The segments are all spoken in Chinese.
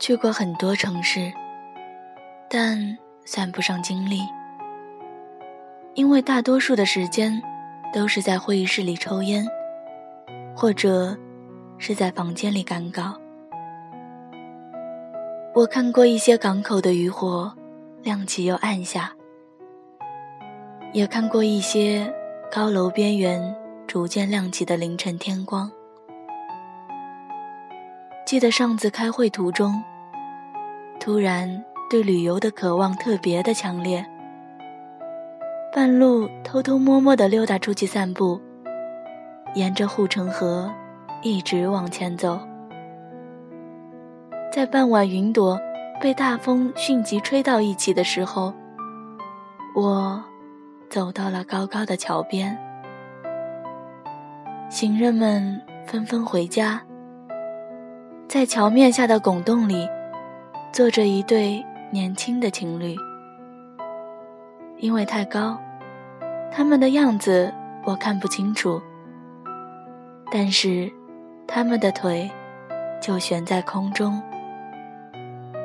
去过很多城市，但算不上经历，因为大多数的时间都是在会议室里抽烟，或者是在房间里赶稿。我看过一些港口的渔火亮起又暗下，也看过一些高楼边缘逐渐亮起的凌晨天光。记得上次开会途中，突然对旅游的渴望特别的强烈。半路偷偷摸摸的溜达出去散步，沿着护城河一直往前走。在傍晚云朵被大风迅疾吹到一起的时候，我走到了高高的桥边，行人们纷纷回家。在桥面下的拱洞里，坐着一对年轻的情侣。因为太高，他们的样子我看不清楚。但是，他们的腿就悬在空中，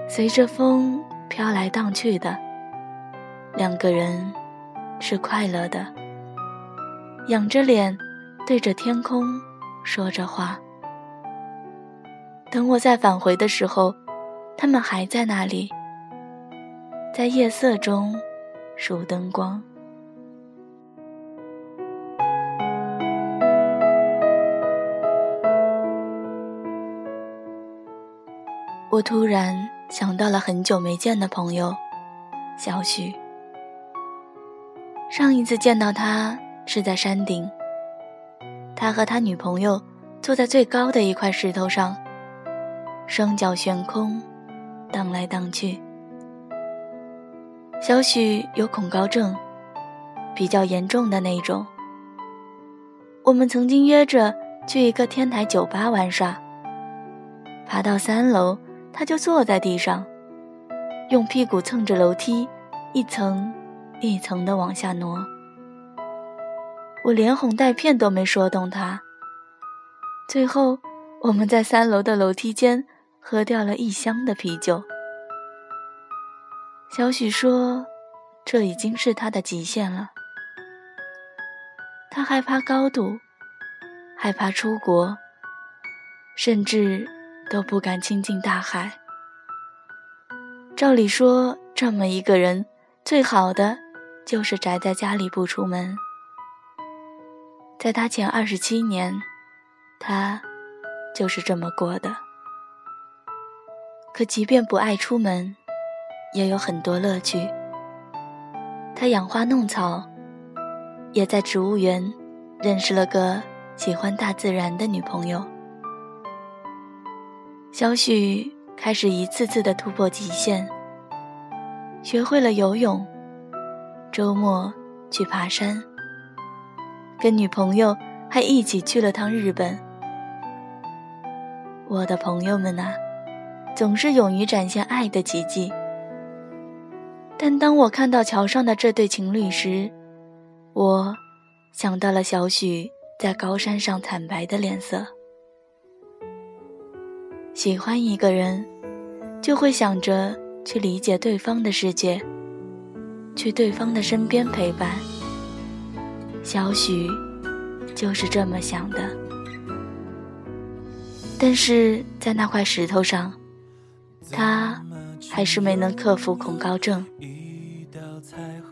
随着风飘来荡去的。两个人是快乐的，仰着脸，对着天空说着话。等我再返回的时候，他们还在那里，在夜色中数灯光。我突然想到了很久没见的朋友，小许。上一次见到他是在山顶，他和他女朋友坐在最高的一块石头上。双脚悬空，荡来荡去。小许有恐高症，比较严重的那种。我们曾经约着去一个天台酒吧玩耍。爬到三楼，他就坐在地上，用屁股蹭着楼梯，一层一层的往下挪。我连哄带骗都没说动他。最后，我们在三楼的楼梯间。喝掉了一箱的啤酒。小许说：“这已经是他的极限了。他害怕高度，害怕出国，甚至都不敢亲近大海。照理说，这么一个人，最好的就是宅在家里不出门。在他前二十七年，他就是这么过的。”可即便不爱出门，也有很多乐趣。他养花弄草，也在植物园认识了个喜欢大自然的女朋友。小许开始一次次的突破极限，学会了游泳，周末去爬山，跟女朋友还一起去了趟日本。我的朋友们呐！总是勇于展现爱的奇迹，但当我看到桥上的这对情侣时，我想到了小许在高山上惨白的脸色。喜欢一个人，就会想着去理解对方的世界，去对方的身边陪伴。小许就是这么想的，但是在那块石头上。他还是没能克服恐高症，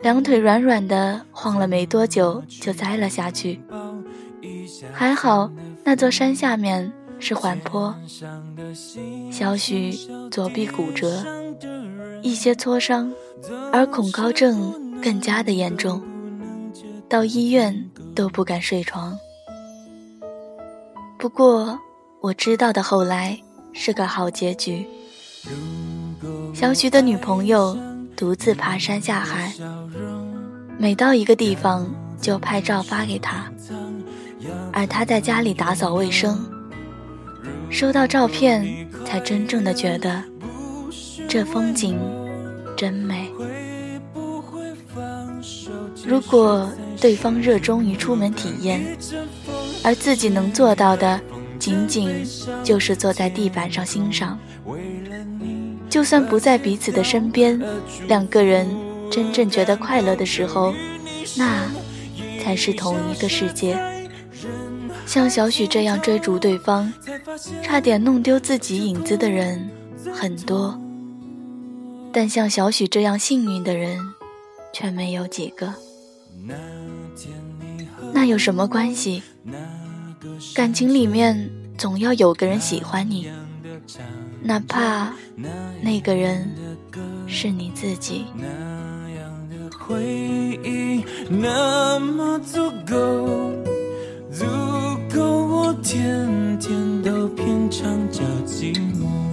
两腿软软的，晃了没多久就栽了下去。还好那座山下面是缓坡，小许左臂骨折，一些挫伤，而恐高症更加的严重，到医院都不敢睡床。不过我知道的后来是个好结局。小徐的女朋友独自爬山下海，每到一个地方就拍照发给他，而他在家里打扫卫生，收到照片才真正的觉得这风景真美。如果对方热衷于出门体验，而自己能做到的仅仅就是坐在地板上欣赏。就算不在彼此的身边，两个人真正觉得快乐的时候，那才是同一个世界。像小许这样追逐对方，差点弄丢自己影子的人很多，但像小许这样幸运的人却没有几个。那有什么关系？感情里面总要有个人喜欢你。哪怕那个人是你自己。那样的回忆那么足够，足够我天天都品尝着寂寞。